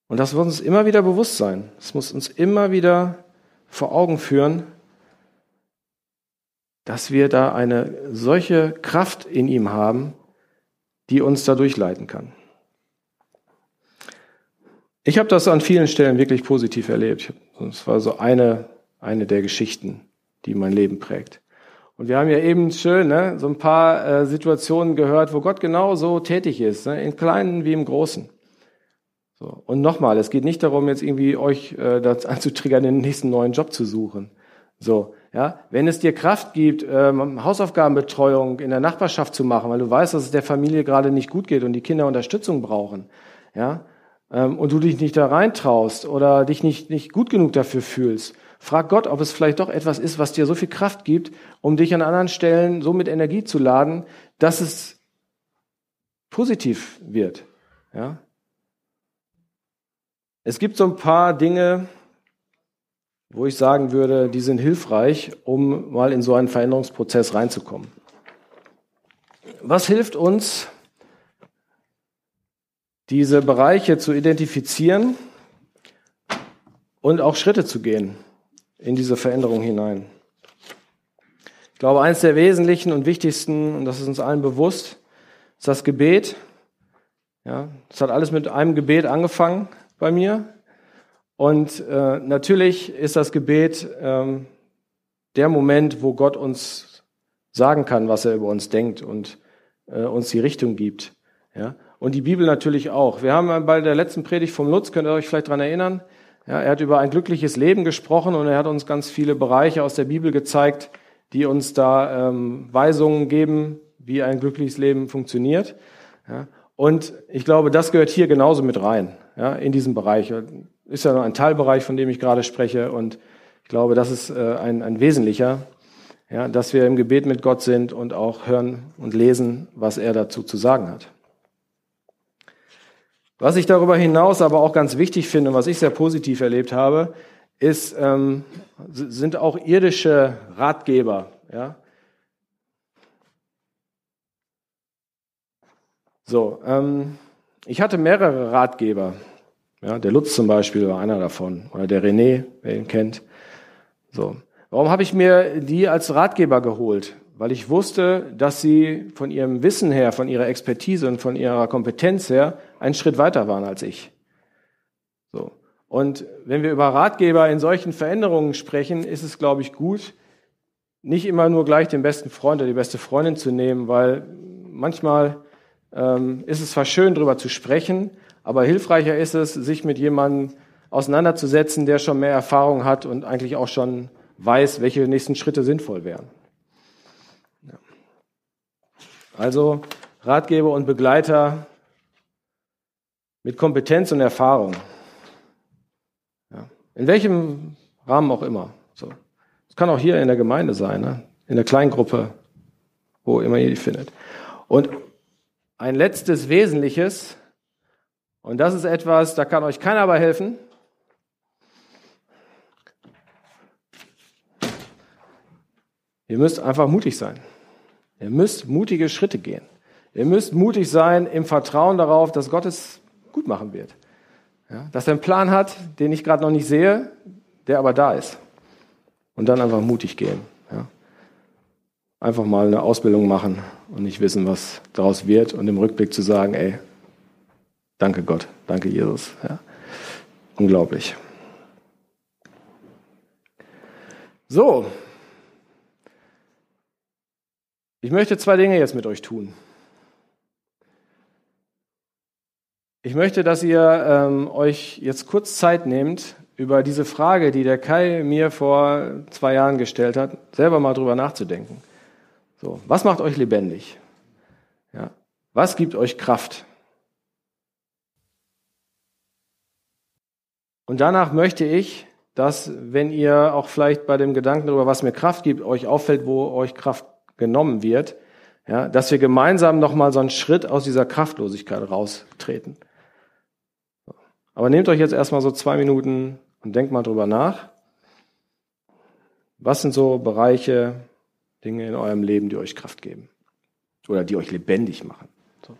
Und das muss uns immer wieder bewusst sein. Es muss uns immer wieder vor Augen führen, dass wir da eine solche Kraft in ihm haben, die uns da durchleiten kann. Ich habe das an vielen Stellen wirklich positiv erlebt. Das war so eine, eine der Geschichten, die mein Leben prägt. Und wir haben ja eben schön ne, so ein paar äh, Situationen gehört, wo Gott genau so tätig ist, ne, in kleinen wie im Großen. So. Und nochmal, es geht nicht darum, jetzt irgendwie euch äh, dazu anzutriggern, den nächsten neuen Job zu suchen. So, ja, wenn es dir Kraft gibt, ähm, Hausaufgabenbetreuung in der Nachbarschaft zu machen, weil du weißt, dass es der Familie gerade nicht gut geht und die Kinder Unterstützung brauchen, ja, ähm, und du dich nicht da reintraust oder dich nicht nicht gut genug dafür fühlst, frag Gott, ob es vielleicht doch etwas ist, was dir so viel Kraft gibt, um dich an anderen Stellen so mit Energie zu laden, dass es positiv wird, ja. Es gibt so ein paar Dinge, wo ich sagen würde, die sind hilfreich, um mal in so einen Veränderungsprozess reinzukommen. Was hilft uns, diese Bereiche zu identifizieren und auch Schritte zu gehen in diese Veränderung hinein? Ich glaube, eines der wesentlichen und wichtigsten, und das ist uns allen bewusst, ist das Gebet. Ja, es hat alles mit einem Gebet angefangen bei mir. Und äh, natürlich ist das Gebet ähm, der Moment, wo Gott uns sagen kann, was er über uns denkt und äh, uns die Richtung gibt. Ja? Und die Bibel natürlich auch. Wir haben bei der letzten Predigt vom Lutz, könnt ihr euch vielleicht dran erinnern, ja, er hat über ein glückliches Leben gesprochen und er hat uns ganz viele Bereiche aus der Bibel gezeigt, die uns da ähm, Weisungen geben, wie ein glückliches Leben funktioniert. Ja? Und ich glaube, das gehört hier genauso mit rein, ja, in diesem Bereich. Ist ja noch ein Teilbereich, von dem ich gerade spreche. Und ich glaube, das ist äh, ein, ein wesentlicher, ja, dass wir im Gebet mit Gott sind und auch hören und lesen, was er dazu zu sagen hat. Was ich darüber hinaus aber auch ganz wichtig finde, was ich sehr positiv erlebt habe, ist, ähm, sind auch irdische Ratgeber. Ja? So, ähm, ich hatte mehrere Ratgeber. Ja, der Lutz zum Beispiel war einer davon. Oder der René, wer ihn kennt. So. Warum habe ich mir die als Ratgeber geholt? Weil ich wusste, dass sie von ihrem Wissen her, von ihrer Expertise und von ihrer Kompetenz her einen Schritt weiter waren als ich. So. Und wenn wir über Ratgeber in solchen Veränderungen sprechen, ist es, glaube ich, gut, nicht immer nur gleich den besten Freund oder die beste Freundin zu nehmen, weil manchmal ähm, ist es zwar schön, darüber zu sprechen, aber hilfreicher ist es, sich mit jemandem auseinanderzusetzen, der schon mehr Erfahrung hat und eigentlich auch schon weiß, welche nächsten Schritte sinnvoll wären. Ja. Also Ratgeber und Begleiter mit Kompetenz und Erfahrung. Ja. In welchem Rahmen auch immer. So. Kann auch hier in der Gemeinde sein, ne? in der Kleingruppe, wo immer ihr die findet. Und ein letztes Wesentliches, und das ist etwas, da kann euch keiner bei helfen. Ihr müsst einfach mutig sein. Ihr müsst mutige Schritte gehen. Ihr müsst mutig sein im Vertrauen darauf, dass Gott es gut machen wird. Ja, dass er einen Plan hat, den ich gerade noch nicht sehe, der aber da ist. Und dann einfach mutig gehen einfach mal eine Ausbildung machen und nicht wissen, was daraus wird und im Rückblick zu sagen, ey, Danke Gott, danke Jesus. Ja. Unglaublich. So, ich möchte zwei Dinge jetzt mit euch tun. Ich möchte, dass ihr ähm, euch jetzt kurz Zeit nehmt, über diese Frage, die der Kai mir vor zwei Jahren gestellt hat, selber mal drüber nachzudenken. So, was macht euch lebendig? Ja, was gibt euch Kraft? Und danach möchte ich, dass, wenn ihr auch vielleicht bei dem Gedanken darüber, was mir Kraft gibt, euch auffällt, wo euch Kraft genommen wird, ja, dass wir gemeinsam nochmal so einen Schritt aus dieser Kraftlosigkeit raustreten. Aber nehmt euch jetzt erstmal so zwei Minuten und denkt mal drüber nach. Was sind so Bereiche, Dinge in eurem Leben, die euch Kraft geben? Oder die euch lebendig machen? So.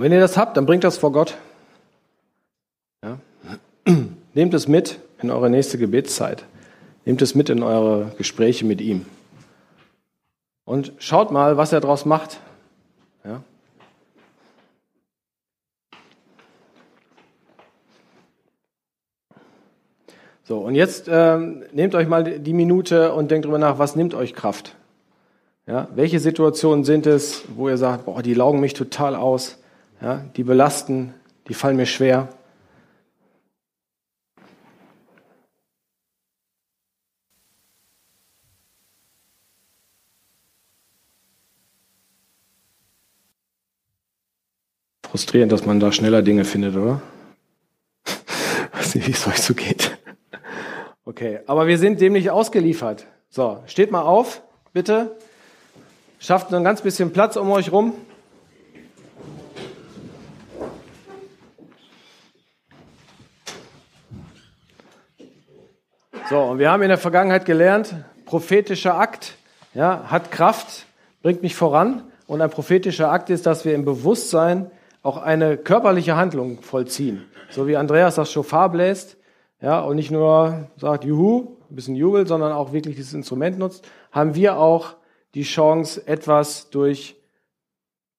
Und wenn ihr das habt, dann bringt das vor Gott. Ja? Nehmt es mit in eure nächste Gebetszeit. Nehmt es mit in eure Gespräche mit ihm. Und schaut mal, was er daraus macht. Ja? So, und jetzt ähm, nehmt euch mal die Minute und denkt darüber nach, was nimmt euch Kraft? Ja, welche Situationen sind es, wo ihr sagt, boah, die laugen mich total aus? Ja, die belasten, die fallen mir schwer. Frustrierend, dass man da schneller Dinge findet, oder? weiß nicht, wie es euch so geht. Okay, aber wir sind dem nicht ausgeliefert. So, steht mal auf, bitte. Schafft ein ganz bisschen Platz um euch rum. So, und wir haben in der Vergangenheit gelernt, prophetischer Akt ja, hat Kraft, bringt mich voran. Und ein prophetischer Akt ist, dass wir im Bewusstsein auch eine körperliche Handlung vollziehen. So wie Andreas das Schofar bläst ja, und nicht nur sagt, juhu, ein bisschen jubelt, sondern auch wirklich dieses Instrument nutzt, haben wir auch die Chance, etwas durch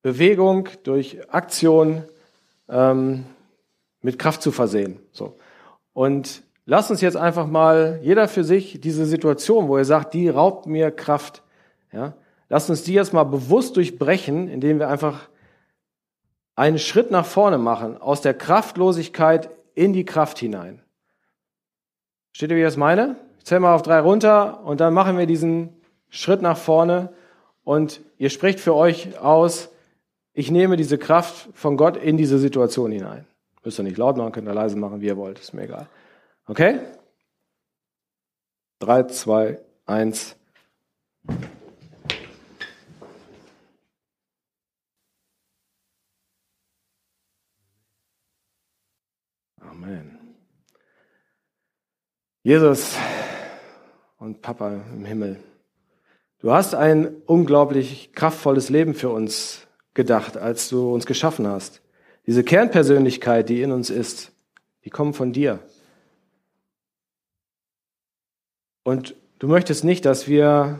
Bewegung, durch Aktion ähm, mit Kraft zu versehen. So. Und Lasst uns jetzt einfach mal jeder für sich diese Situation, wo er sagt, die raubt mir Kraft, ja, lasst uns die jetzt mal bewusst durchbrechen, indem wir einfach einen Schritt nach vorne machen, aus der Kraftlosigkeit in die Kraft hinein. Steht ihr, wie ich das meine? Ich zähle mal auf drei runter und dann machen wir diesen Schritt nach vorne und ihr sprecht für euch aus, ich nehme diese Kraft von Gott in diese Situation hinein. Müsst ihr nicht laut machen, könnt ihr leise machen, wie ihr wollt, ist mir egal. Okay? Drei, zwei, eins. Amen. Jesus und Papa im Himmel, du hast ein unglaublich kraftvolles Leben für uns gedacht, als du uns geschaffen hast. Diese Kernpersönlichkeit, die in uns ist, die kommt von dir. Und du möchtest nicht, dass wir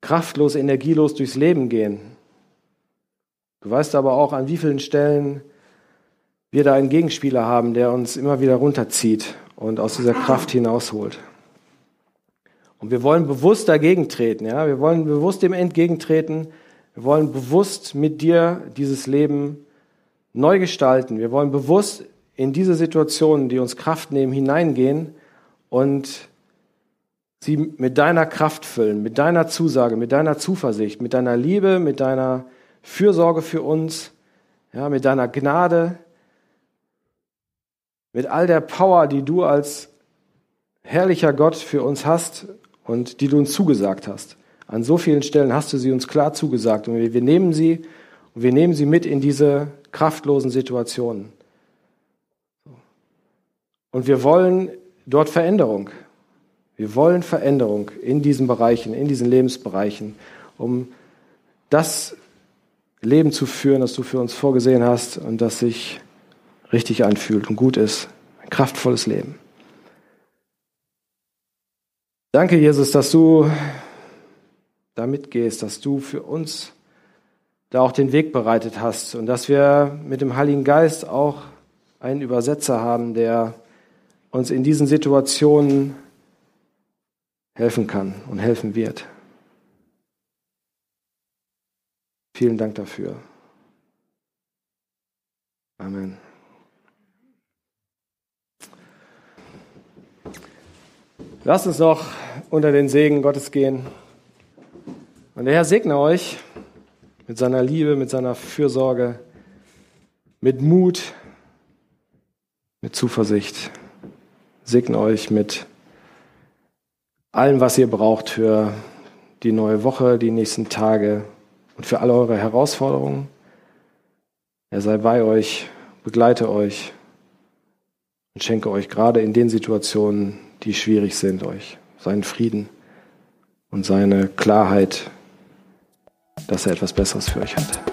kraftlos, energielos durchs Leben gehen. Du weißt aber auch, an wie vielen Stellen wir da einen Gegenspieler haben, der uns immer wieder runterzieht und aus dieser Kraft hinausholt. Und wir wollen bewusst dagegen treten, ja. Wir wollen bewusst dem entgegentreten. Wir wollen bewusst mit dir dieses Leben neu gestalten. Wir wollen bewusst in diese Situationen, die uns Kraft nehmen, hineingehen und sie mit deiner Kraft füllen, mit deiner Zusage, mit deiner Zuversicht, mit deiner Liebe, mit deiner Fürsorge für uns, ja, mit deiner Gnade, mit all der Power, die du als herrlicher Gott für uns hast und die du uns zugesagt hast. An so vielen Stellen hast du sie uns klar zugesagt und wir nehmen sie und wir nehmen sie mit in diese kraftlosen Situationen. Und wir wollen dort Veränderung. Wir wollen Veränderung in diesen Bereichen, in diesen Lebensbereichen, um das Leben zu führen, das du für uns vorgesehen hast und das sich richtig anfühlt und gut ist. Ein kraftvolles Leben. Danke, Jesus, dass du da mitgehst, dass du für uns da auch den Weg bereitet hast und dass wir mit dem Heiligen Geist auch einen Übersetzer haben, der uns in diesen Situationen helfen kann und helfen wird. Vielen Dank dafür. Amen. Lasst uns noch unter den Segen Gottes gehen. Und der Herr segne euch mit seiner Liebe, mit seiner Fürsorge, mit Mut, mit Zuversicht. Segne euch mit allem, was ihr braucht für die neue Woche, die nächsten Tage und für alle eure Herausforderungen. Er sei bei euch, begleite euch und schenke euch gerade in den Situationen, die schwierig sind, euch seinen Frieden und seine Klarheit, dass er etwas Besseres für euch hat.